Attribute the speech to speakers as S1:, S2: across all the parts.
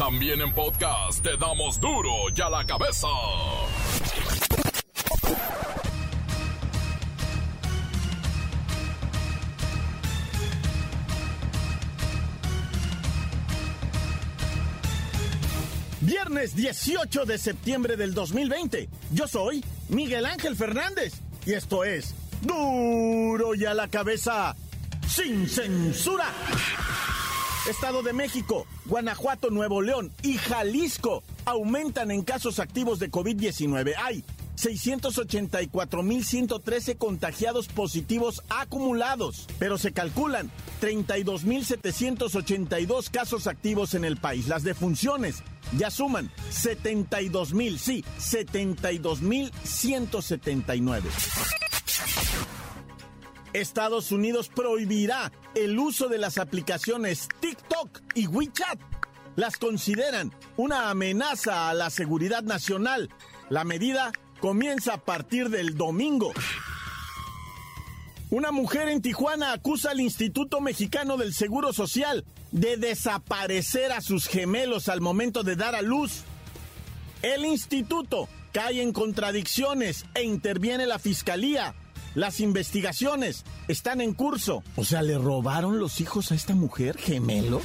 S1: También en podcast te damos duro y a la cabeza.
S2: Viernes 18 de septiembre del 2020. Yo soy Miguel Ángel Fernández y esto es duro y a la cabeza sin censura. Estado de México, Guanajuato, Nuevo León y Jalisco aumentan en casos activos de COVID-19. Hay 684.113 contagiados positivos acumulados, pero se calculan 32.782 casos activos en el país. Las defunciones ya suman 72.000, sí, 72.179. Estados Unidos prohibirá el uso de las aplicaciones TikTok y WeChat. Las consideran una amenaza a la seguridad nacional. La medida comienza a partir del domingo. Una mujer en Tijuana acusa al Instituto Mexicano del Seguro Social de desaparecer a sus gemelos al momento de dar a luz. El instituto cae en contradicciones e interviene la fiscalía las investigaciones están en curso. O sea, ¿le robaron los hijos a esta mujer gemelo?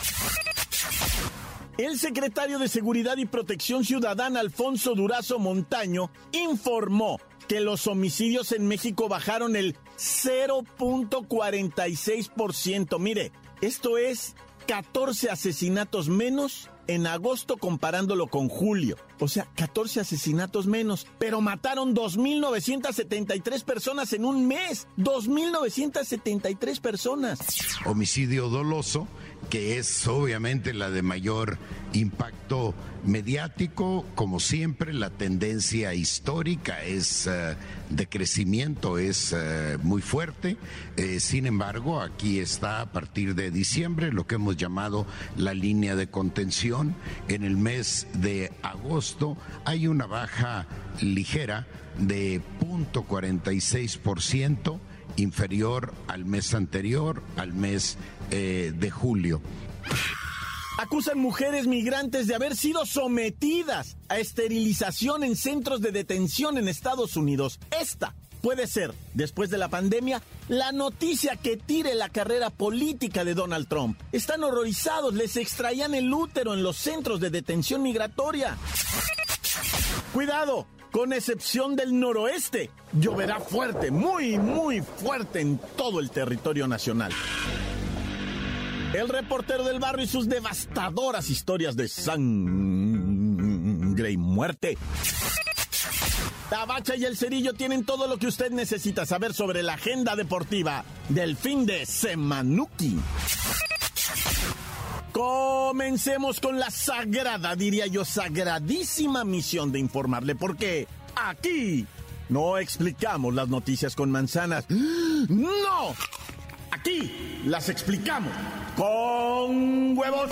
S2: El secretario de Seguridad y Protección Ciudadana, Alfonso Durazo Montaño, informó que los homicidios en México bajaron el 0.46%. Mire, esto es 14 asesinatos menos en agosto comparándolo con julio. O sea, 14 asesinatos menos, pero mataron 2.973 personas en un mes. 2.973 personas.
S3: Homicidio doloso que es obviamente la de mayor impacto mediático. Como siempre, la tendencia histórica es uh, de crecimiento, es uh, muy fuerte. Eh, sin embargo, aquí está a partir de diciembre lo que hemos llamado la línea de contención. En el mes de agosto hay una baja ligera de 0.46% inferior al mes anterior, al mes eh, de julio.
S2: Acusan mujeres migrantes de haber sido sometidas a esterilización en centros de detención en Estados Unidos. Esta puede ser, después de la pandemia, la noticia que tire la carrera política de Donald Trump. Están horrorizados, les extraían el útero en los centros de detención migratoria. Cuidado, con excepción del noroeste, lloverá fuerte, muy, muy fuerte en todo el territorio nacional. El reportero del barrio y sus devastadoras historias de sangre y muerte. Tabacha y el Cerillo tienen todo lo que usted necesita saber sobre la agenda deportiva del fin de Semanuki. Comencemos con la sagrada, diría yo, sagradísima misión de informarle, porque aquí no explicamos las noticias con manzanas. ¡No! Aquí las explicamos con huevos.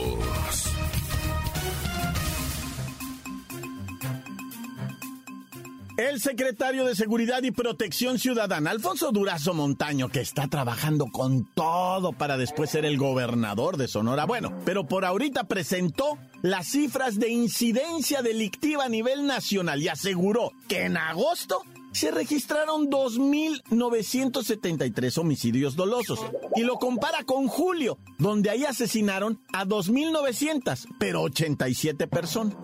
S2: El secretario de Seguridad y Protección Ciudadana, Alfonso Durazo Montaño, que está trabajando con todo para después ser el gobernador de Sonora. Bueno, pero por ahorita presentó las cifras de incidencia delictiva a nivel nacional y aseguró que en agosto se registraron 2.973 homicidios dolosos y lo compara con julio, donde ahí asesinaron a 2.900, pero 87 personas.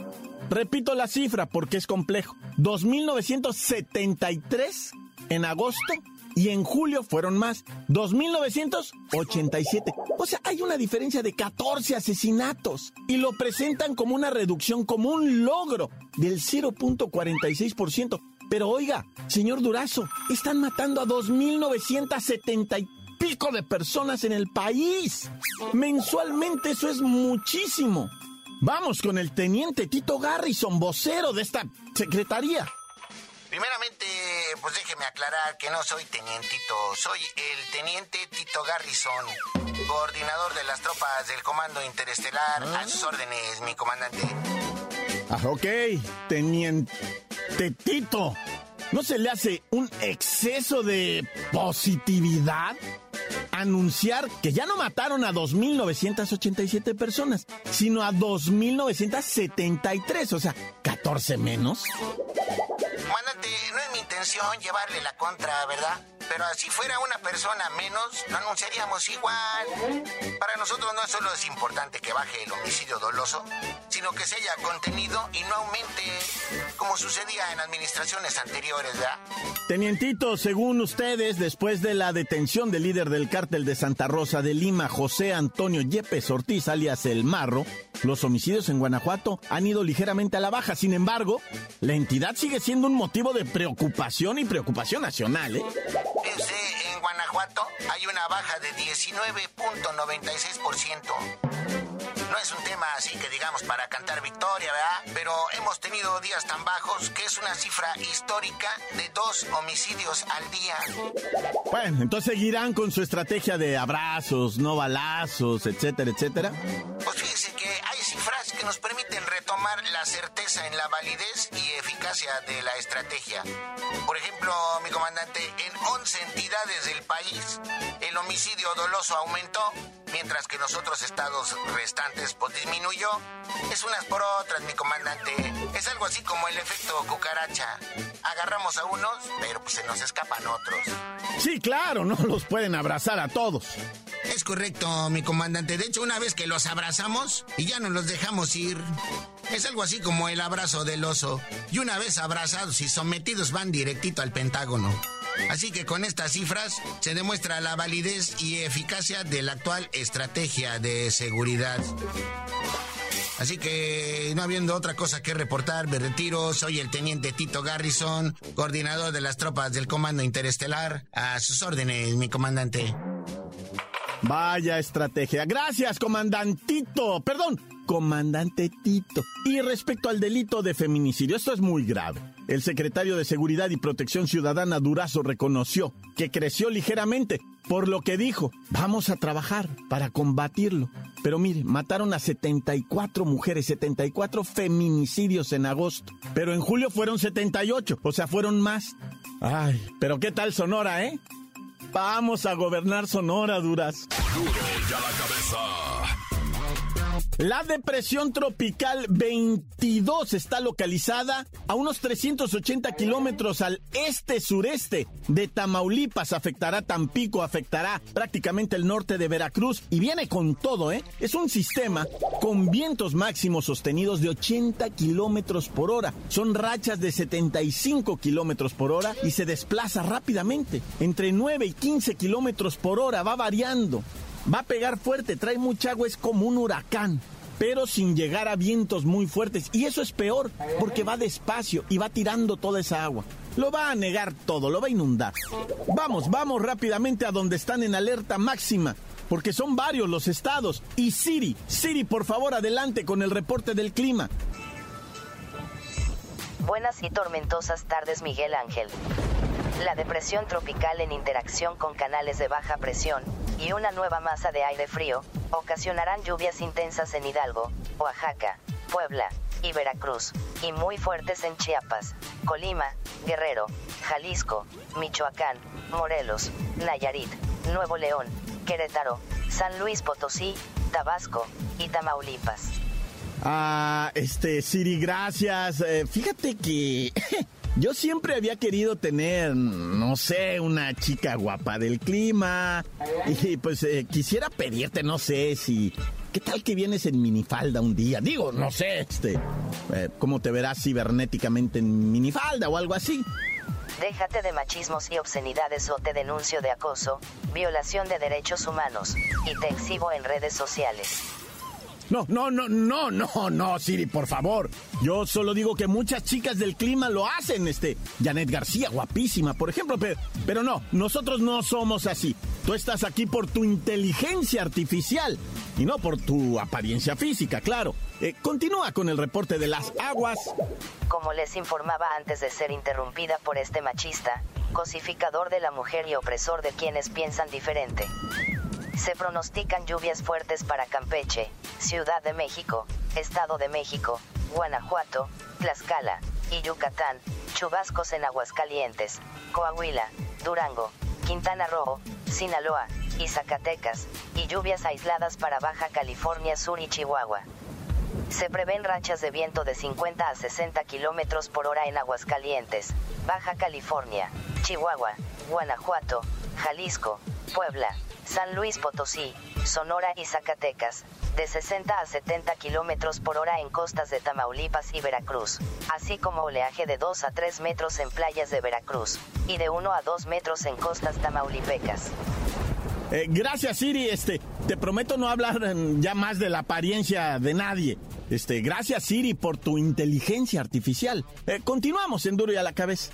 S2: Repito la cifra porque es complejo. 2.973 en agosto y en julio fueron más. 2.987. O sea, hay una diferencia de 14 asesinatos y lo presentan como una reducción, como un logro del 0.46%. Pero oiga, señor Durazo, están matando a 2.970 y pico de personas en el país. Mensualmente eso es muchísimo. Vamos con el teniente Tito Garrison, vocero de esta secretaría.
S4: Primeramente, pues déjeme aclarar que no soy tenientito, soy el teniente Tito Garrison, coordinador de las tropas del Comando Interestelar. A sus órdenes, mi comandante.
S2: Ah, ok, teniente Tito. ¿No se le hace un exceso de positividad? Anunciar que ya no mataron a 2.987 personas, sino a 2.973, o sea, 14 menos.
S4: Comandante, no llevarle la contra, ¿verdad? Pero así fuera una persona menos, lo anunciaríamos igual. Para nosotros no solo es importante que baje el homicidio doloso, sino que se haya contenido y no aumente, como sucedía en administraciones anteriores, ¿verdad?
S2: Tenientito, según ustedes, después de la detención del líder del cártel de Santa Rosa de Lima, José Antonio Yepes Ortiz, alias El Marro, los homicidios en Guanajuato han ido ligeramente a la baja. Sin embargo, la entidad sigue siendo un motivo de preocupación y preocupación nacional, ¿eh?
S4: en Guanajuato hay una baja de 19.96% no es un tema así que digamos para cantar victoria, ¿verdad? Pero hemos tenido días tan bajos que es una cifra histórica de dos homicidios al día.
S2: Bueno, entonces seguirán con su estrategia de abrazos, no balazos, etcétera, etcétera.
S4: Pues fíjese que hay cifras que nos permiten retomar la certeza en la validez y eficacia de la estrategia. Por ejemplo, mi comandante, en 11 entidades del país, el homicidio doloso aumentó, mientras que en los otros estados restantes pues, disminuyó. Es unas por otras, mi comandante. Es algo así como el efecto cucaracha. Agarramos a unos, pero pues se nos escapan otros.
S2: Sí, claro, no los pueden abrazar a todos.
S4: Es correcto, mi comandante. De hecho, una vez que los abrazamos y ya no los dejamos ir. Es algo así como el abrazo del oso. Y una vez abrazados y sometidos van directito al Pentágono. Así que con estas cifras se demuestra la validez y eficacia de la actual estrategia de seguridad. Así que no habiendo otra cosa que reportar, me retiro. Soy el teniente Tito Garrison, coordinador de las tropas del Comando Interestelar. A sus órdenes, mi comandante.
S2: Vaya estrategia. Gracias, comandantito. Perdón, comandante Tito. Y respecto al delito de feminicidio, esto es muy grave. El secretario de Seguridad y Protección Ciudadana Durazo reconoció que creció ligeramente, por lo que dijo, vamos a trabajar para combatirlo. Pero mire, mataron a 74 mujeres, 74 feminicidios en agosto, pero en julio fueron 78, o sea, fueron más. Ay, pero ¿qué tal Sonora, eh? Vamos a gobernar Sonora, Duras.
S1: Duro ya la cabeza.
S2: La depresión tropical 22 está localizada a unos 380 kilómetros al este-sureste de Tamaulipas. Afectará Tampico, afectará prácticamente el norte de Veracruz y viene con todo, ¿eh? Es un sistema con vientos máximos sostenidos de 80 kilómetros por hora. Son rachas de 75 kilómetros por hora y se desplaza rápidamente. Entre 9 y 15 kilómetros por hora va variando. Va a pegar fuerte, trae mucha agua, es como un huracán pero sin llegar a vientos muy fuertes. Y eso es peor, porque va despacio y va tirando toda esa agua. Lo va a negar todo, lo va a inundar. Vamos, vamos rápidamente a donde están en alerta máxima, porque son varios los estados. Y Siri, Siri, por favor, adelante con el reporte del clima.
S5: Buenas y tormentosas tardes, Miguel Ángel. La depresión tropical en interacción con canales de baja presión y una nueva masa de aire frío ocasionarán lluvias intensas en Hidalgo, Oaxaca, Puebla y Veracruz, y muy fuertes en Chiapas, Colima, Guerrero, Jalisco, Michoacán, Morelos, Nayarit, Nuevo León, Querétaro, San Luis Potosí, Tabasco y Tamaulipas.
S2: Ah, este, Siri, gracias. Eh, fíjate que yo siempre había querido tener, no sé, una chica guapa del clima. Y pues eh, quisiera pedirte, no sé, si... ¿Qué tal que vienes en minifalda un día? Digo, no sé, este... Eh, ¿Cómo te verás cibernéticamente en minifalda o algo así?
S5: Déjate de machismos y obscenidades o te denuncio de acoso, violación de derechos humanos, y te exhibo en redes sociales.
S2: No, no, no, no, no, no, Siri, por favor. Yo solo digo que muchas chicas del clima lo hacen, este. Janet García, guapísima, por ejemplo, pero, pero no, nosotros no somos así. Tú estás aquí por tu inteligencia artificial y no por tu apariencia física, claro. Eh, continúa con el reporte de las aguas.
S5: Como les informaba antes de ser interrumpida por este machista, cosificador de la mujer y opresor de quienes piensan diferente. Se pronostican lluvias fuertes para Campeche, Ciudad de México, Estado de México, Guanajuato, Tlaxcala y Yucatán, chubascos en Aguascalientes, Coahuila, Durango, Quintana Roo, Sinaloa y Zacatecas, y lluvias aisladas para Baja California Sur y Chihuahua. Se prevén rachas de viento de 50 a 60 kilómetros por hora en Aguascalientes, Baja California, Chihuahua, Guanajuato, Jalisco, Puebla, San Luis Potosí, Sonora y Zacatecas, de 60 a 70 kilómetros por hora en costas de Tamaulipas y Veracruz, así como oleaje de 2 a 3 metros en playas de Veracruz, y de 1 a 2 metros en costas tamaulipecas.
S2: Eh, gracias, Siri. Este, te prometo no hablar ya más de la apariencia de nadie. Este, gracias, Siri, por tu inteligencia artificial. Eh, continuamos en Duro y a la cabeza.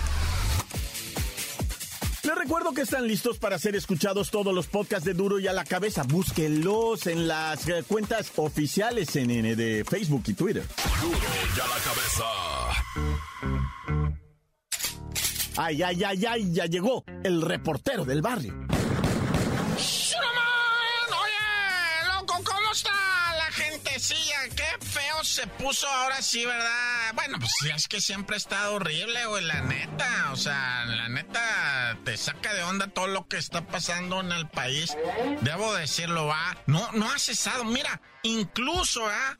S2: Les recuerdo que están listos para ser escuchados todos los podcasts de Duro y a la cabeza. Búsquenlos en las eh, cuentas oficiales en, en- de Facebook y Twitter.
S1: Duro y a la cabeza.
S2: Ay, ay, ay, ay, ya llegó el reportero del barrio.
S6: Se puso ahora sí, ¿verdad? Bueno, pues es que siempre ha estado horrible, güey, la neta. O sea, la neta te saca de onda todo lo que está pasando en el país. Debo decirlo, va. No, no ha cesado. Mira, incluso, ¿ah?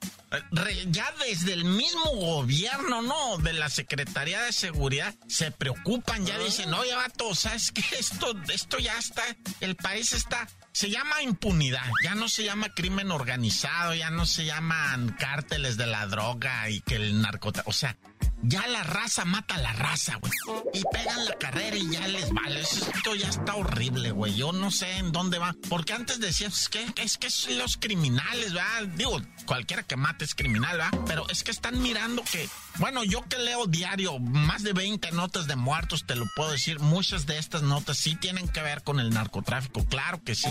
S6: Ya desde el mismo gobierno, ¿no? De la Secretaría de Seguridad, se preocupan, ya dicen, oye, vato, ¿sabes qué? Esto, esto ya está, el país está, se llama impunidad, ya no se llama crimen organizado, ya no se llaman cárteles de la droga y que el narcotráfico, o sea, ya la raza mata a la raza, güey. Y pegan la carrera y ya les vale. Esto ya está horrible, güey. Yo no sé en dónde va. Porque antes decías que es que es los criminales, ¿verdad? Digo, cualquiera que mate es criminal, ¿verdad? Pero es que están mirando que, bueno, yo que leo diario más de 20 notas de muertos, te lo puedo decir. Muchas de estas notas sí tienen que ver con el narcotráfico, claro que sí.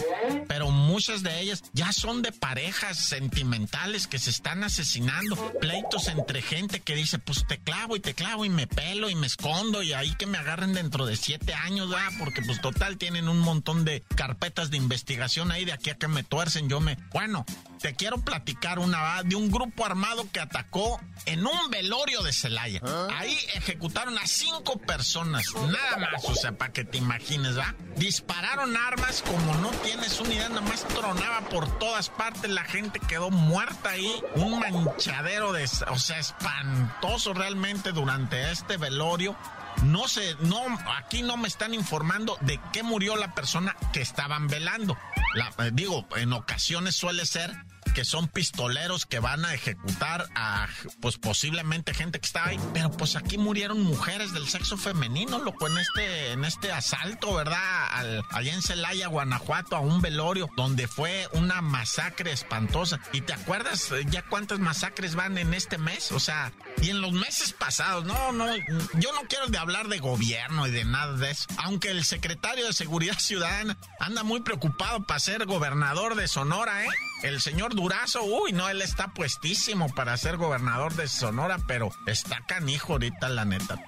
S6: Pero muchas de ellas ya son de parejas sentimentales que se están asesinando. Pleitos entre gente que dice, pues te y te clavo y me pelo y me escondo y ahí que me agarren dentro de siete años, ¿verdad? Porque pues total tienen un montón de carpetas de investigación ahí de aquí a que me tuercen. Yo me... Bueno, te quiero platicar una de un grupo armado que atacó en un velorio de Celaya. Ahí ejecutaron a cinco personas, nada más, o sea, para que te imagines, ¿va? Dispararon armas como no tienes una idea, nada más tronaba por todas partes, la gente quedó muerta ahí, un manchadero de, o sea, espantoso realmente durante este velorio. No sé, no, aquí no me están informando de qué murió la persona que estaban velando. La- eh, digo, en ocasiones suele ser que son pistoleros que van a ejecutar a, pues posiblemente gente que está ahí, pero pues aquí murieron mujeres del sexo femenino, loco, en este, en este asalto, ¿verdad? Al- allá en Celaya, Guanajuato, a un velorio, donde fue una masacre espantosa. ¿Y te acuerdas eh, ya cuántas masacres van en este mes? O sea, y en los meses pasados, no, no, yo no quiero de hablar de gobierno y de nada de eso, aunque el secretario de Seguridad Ciudadana anda muy preocupado para ser gobernador de Sonora, ¿eh? El señor Durazo, uy, no, él está puestísimo para ser gobernador de Sonora, pero está canijo ahorita, la neta.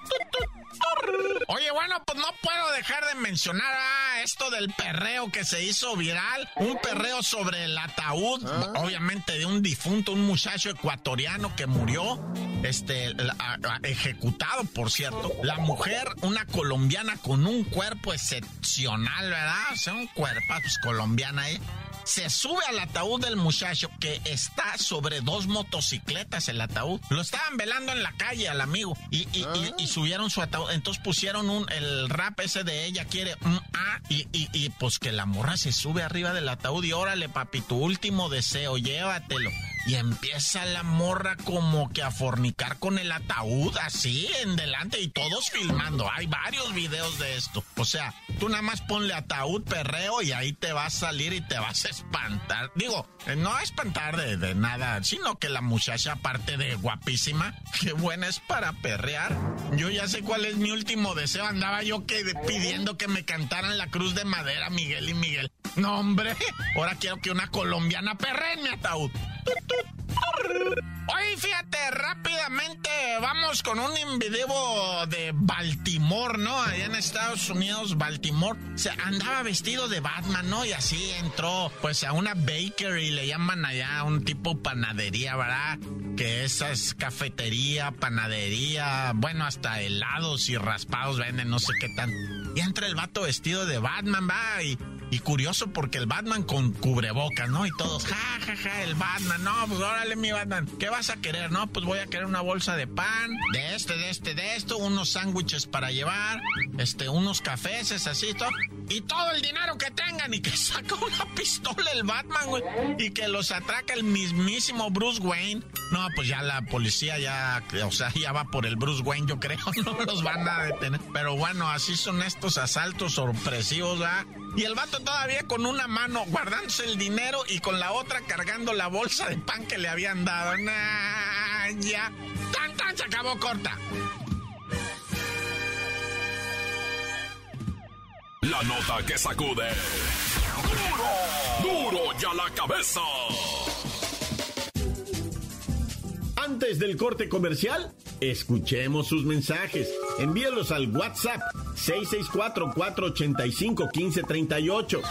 S6: Oye, bueno, pues no puedo dejar de mencionar ah, esto del perreo que se hizo viral. Un perreo sobre el ataúd, obviamente de un difunto, un muchacho ecuatoriano que murió, este, la- ejecutado, por cierto. La mujer, una colombiana con un cuerpo excepcional, ¿verdad? O sea, un cuerpo, pues colombiana ahí. Se sube al ataúd del muchacho que está sobre dos motocicletas el ataúd. Lo estaban velando en la calle al amigo y, y- y- y subieron su ataúd. Entonces pusieron un, el rap ese de ella quiere un A y, y- y, pues que la morra se sube arriba del ataúd y órale papi, tu último deseo, llévatelo. Y empieza la morra como que a fornicar con el ataúd así en delante y todos filmando. Hay varios videos de esto. O sea, tú nada más ponle ataúd perreo y ahí te va a salir y te vas a espantar. Digo, eh, no a espantar de, nada, sino que la muchacha aparte de guapísima, qué buena es para perrear. Yo ya sé cuál es mi último deseo. Andaba yo que pidiendo que me cantaran la cruz de madera, Miguel y Miguel. No, hombre, ahora quiero que una colombiana perre en mi ataúd. Oye, fíjate, rápidamente vamos con un video de Baltimore, ¿no? Allá en Estados Unidos, Baltimore. Se andaba vestido de Batman, ¿no? Y así entró, pues, a una bakery, le llaman allá un tipo panadería, ¿verdad? Que esa es cafetería, panadería, bueno, hasta helados y raspados venden, no sé qué tan. Y entra el vato vestido de Batman, va, y y curioso porque el Batman con cubrebocas, ¿no? Y todos, ja, ja, ja, el Batman, no, pues órale mi Batman, ¿qué vas a querer? No, pues voy a querer una bolsa de pan, de este, de este, de esto, unos sándwiches para llevar, este, unos cafés, así, todo. Y todo el dinero que tengan y que saca una pistola el Batman, güey. Y que los atraca el mismísimo Bruce Wayne. No, pues ya la policía ya, o sea, ya va por el Bruce Wayne, yo creo, no los van a detener. Pero bueno, así son estos asaltos sorpresivos, ¿verdad? Y el vato todavía con una mano guardándose el dinero y con la otra cargando la bolsa de pan que le habían dado. Nah, ya. Tan tan se acabó corta.
S1: La nota que sacude. ¡Duro! ¡Duro ya la cabeza!
S2: Antes del corte comercial, escuchemos sus mensajes. Envíelos al WhatsApp 664-485-1538.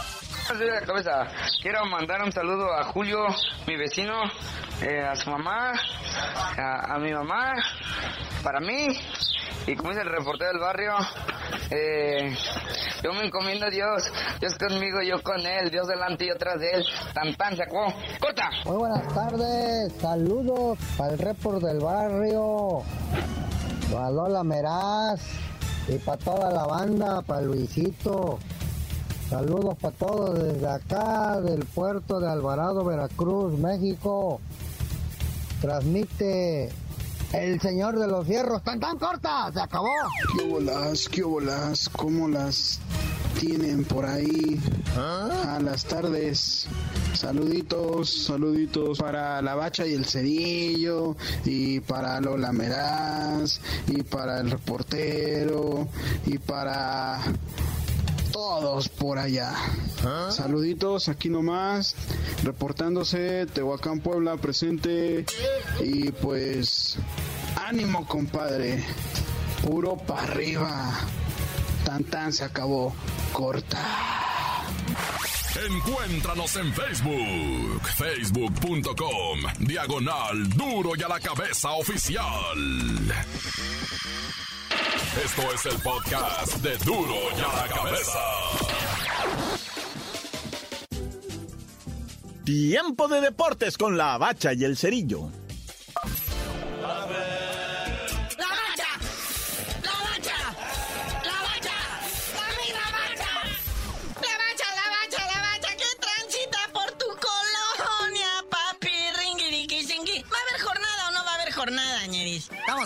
S7: la cabeza. Quiero mandar un saludo a Julio, mi vecino, eh, a su mamá, a, a, mi mamá, para mí, y como dice el reportero del barrio, eh, yo me encomiendo a Dios, Dios conmigo, yo con él, Dios delante y atrás de él, tan tan sacó, corta.
S8: Muy buenas tardes, saludos para el report del barrio, para Lola Meraz y para toda la banda, para Luisito. Saludos para todos desde acá, del puerto de Alvarado, Veracruz, México. Transmite el señor de los fierros. ¡Tan, tan corta! ¡Se acabó!
S9: ¿Qué bolas? ¿Qué bolas? ¿Cómo las tienen por ahí? A las tardes. Saluditos, saluditos para la bacha y el cerillo, y para Lola Meraz, y para el reportero, y para todos por allá. Saluditos aquí nomás, reportándose Tehuacán Puebla presente y pues ánimo compadre, puro para arriba. Tan tan se acabó, corta.
S1: Encuéntranos en Facebook, facebook.com, diagonal duro y a la cabeza oficial. Esto es el podcast de duro y a la cabeza.
S2: Tiempo de deportes con la bacha y el cerillo.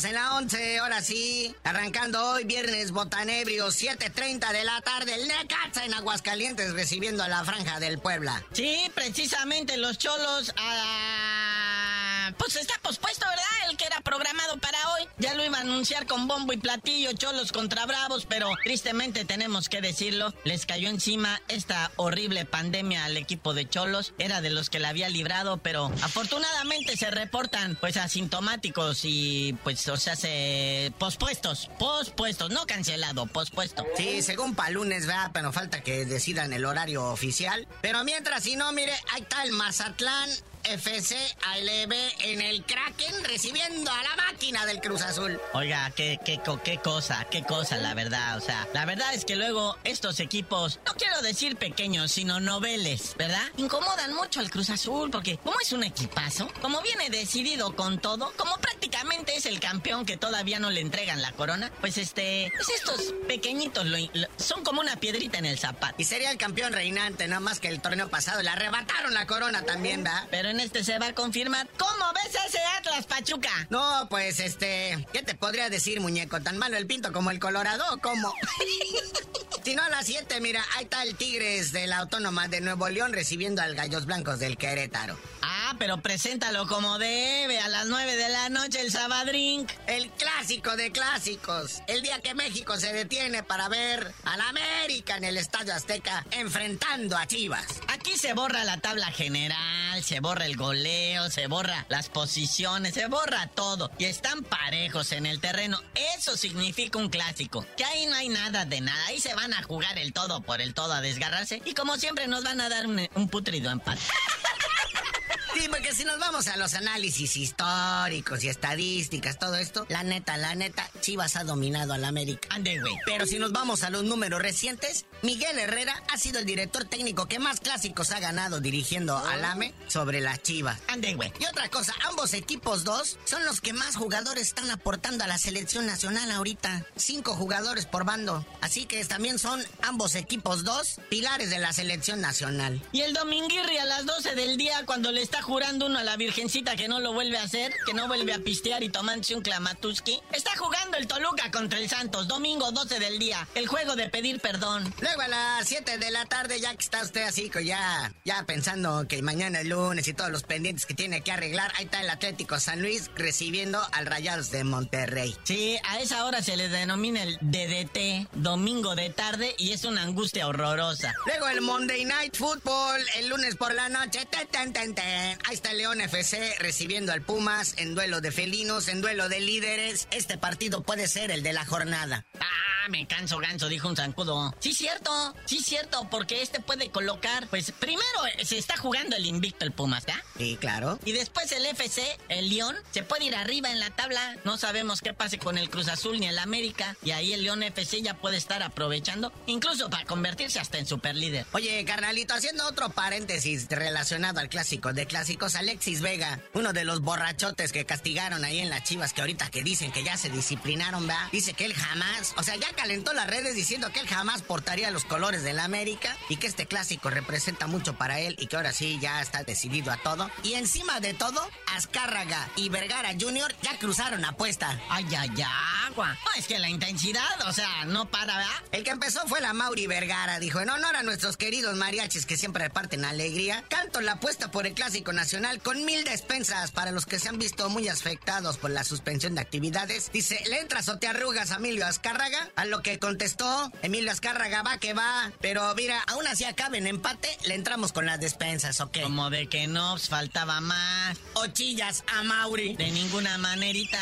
S10: En la 11, ahora sí. Arrancando hoy, viernes botanebrio, 7.30 de la tarde. El Necaxa en Aguascalientes recibiendo a la Franja del Puebla.
S11: Sí, precisamente los cholos. Ah, pues está pospuesto, ¿verdad? El que era programado para hoy. Ya lo iba a anunciar con bombo y platillo, cholos contra bravos, pero tristemente tenemos que decirlo, les cayó encima esta horrible pandemia al equipo de cholos. Era de los que la había librado, pero afortunadamente se reportan pues asintomáticos y pues, o sea, se pospuestos, pospuestos, no cancelado, pospuesto.
S10: Sí, según para lunes, ¿verdad? Pero falta que decidan el horario oficial. Pero mientras, si no, mire, ahí está el Mazatlán FC ALB en el Kraken recibiendo a la máquina del Cruz Azul.
S11: Oiga, qué, qué, qué cosa, qué cosa, la verdad. O sea, la verdad es que luego estos equipos, no quiero decir pequeños, sino noveles, ¿verdad? Incomodan mucho al Cruz Azul porque como es un equipazo, como viene decidido con todo, como prácticamente es el campeón que todavía no le entregan la corona. Pues este, pues estos pequeñitos son como una piedrita en el zapato.
S10: Y sería el campeón reinante, no más que el torneo pasado. Le arrebataron la corona también, ¿verdad?
S11: Pero en este se va a confirmar. ¿Cómo ves ese Atlas Pachuca?
S10: No, pues este, ¿qué te podría decir, muñeco? ¿Tan malo el pinto como el Colorado? ¿Cómo? si no, a las 7, mira, ahí está el Tigres de la Autónoma de Nuevo León recibiendo al Gallos Blancos del Querétaro.
S11: Ah, pero preséntalo como debe, a las 9 de la noche el Sabadrink.
S10: El clásico de clásicos. El día que México se detiene para ver al América en el Estadio Azteca enfrentando a Chivas.
S11: Aquí se borra la tabla general, se borra el goleo, se borra las posiciones, se borra todo. Y están parejos en el terreno. Eso significa un clásico. Que ahí no hay nada de nada. Ahí se van a jugar el todo por el todo a desgarrarse. Y como siempre nos van a dar un, un putrido empate.
S10: Sí, porque si nos vamos a los análisis históricos y estadísticas, todo esto, la neta, la neta, Chivas ha dominado al América.
S11: Ande, güey.
S10: Pero si nos vamos a los números recientes, Miguel Herrera ha sido el director técnico que más clásicos ha ganado dirigiendo al AME sobre las Chivas.
S11: Ande, güey.
S10: Y otra cosa, ambos equipos dos son los que más jugadores están aportando a la selección nacional ahorita. Cinco jugadores por bando. Así que también son ambos equipos dos pilares de la selección nacional.
S11: Y el Dominguirri a las 12 del día cuando le está jurando uno a la virgencita que no lo vuelve a hacer, que no vuelve a pistear y tomándose un clamatuski. Está jugando el Toluca contra el Santos, domingo 12 del día, el juego de pedir perdón.
S10: Luego a las 7 de la tarde, ya que está usted así, ya, ya pensando que mañana es lunes y todos los pendientes que tiene que arreglar, ahí está el Atlético San Luis recibiendo al Rayados de Monterrey.
S11: Sí, a esa hora se le denomina el DDT, domingo de tarde, y es una angustia horrorosa.
S10: Luego el Monday Night Football, el lunes por la noche, ten, ten, ten, Ahí está el León FC recibiendo al Pumas en duelo de felinos, en duelo de líderes. Este partido puede ser el de la jornada.
S11: Ah, me canso ganso, dijo un zancudo. Sí, cierto, sí, cierto, porque este puede colocar, pues primero se está jugando el invicto el Pumas, ¿ya?
S10: Sí, claro.
S11: Y después el FC, el León, se puede ir arriba en la tabla. No sabemos qué pase con el Cruz Azul ni el América. Y ahí el León FC ya puede estar aprovechando, incluso para convertirse hasta en superlíder.
S10: Oye, carnalito, haciendo otro paréntesis relacionado al clásico de clásico Alexis Vega, uno de los borrachotes que castigaron ahí en las chivas, que ahorita que dicen que ya se disciplinaron, ¿verdad? Dice que él jamás, o sea, ya calentó las redes diciendo que él jamás portaría los colores de la América y que este clásico representa mucho para él y que ahora sí ya está decidido a todo. Y encima de todo, Azcárraga y Vergara Jr. ya cruzaron apuesta.
S11: Ay, ay, agua. No, es que la intensidad, o sea, no para, ¿verdad?
S10: El que empezó fue la Mauri Vergara, dijo, en honor a nuestros queridos mariachis que siempre reparten alegría, canto la apuesta por el clásico nacional con mil despensas para los que se han visto muy afectados por la suspensión de actividades. Dice, ¿le entras o te arrugas a Emilio Azcárraga? A lo que contestó, Emilio Azcárraga va que va, pero mira, aún así acabe en empate, le entramos con las despensas, ¿ok?
S11: Como de que no, pues, faltaba más.
S10: Ochillas a Mauri.
S11: De ninguna manerita.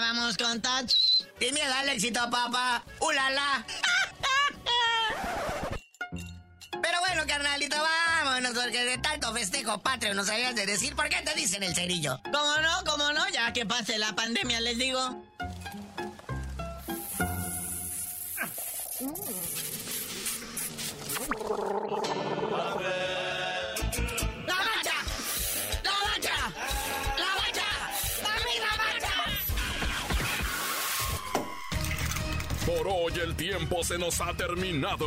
S11: Vamos con touch.
S10: Y mira el éxito, papá. ¡Ulala! Pero bueno, carnalito, vámonos, porque de tanto festejo patrio nos habías de decir, ¿por qué te dicen el cerillo?
S11: ¿Cómo no? ¿Cómo no? Ya que pase la pandemia, les digo.
S1: Por hoy el tiempo se nos ha terminado.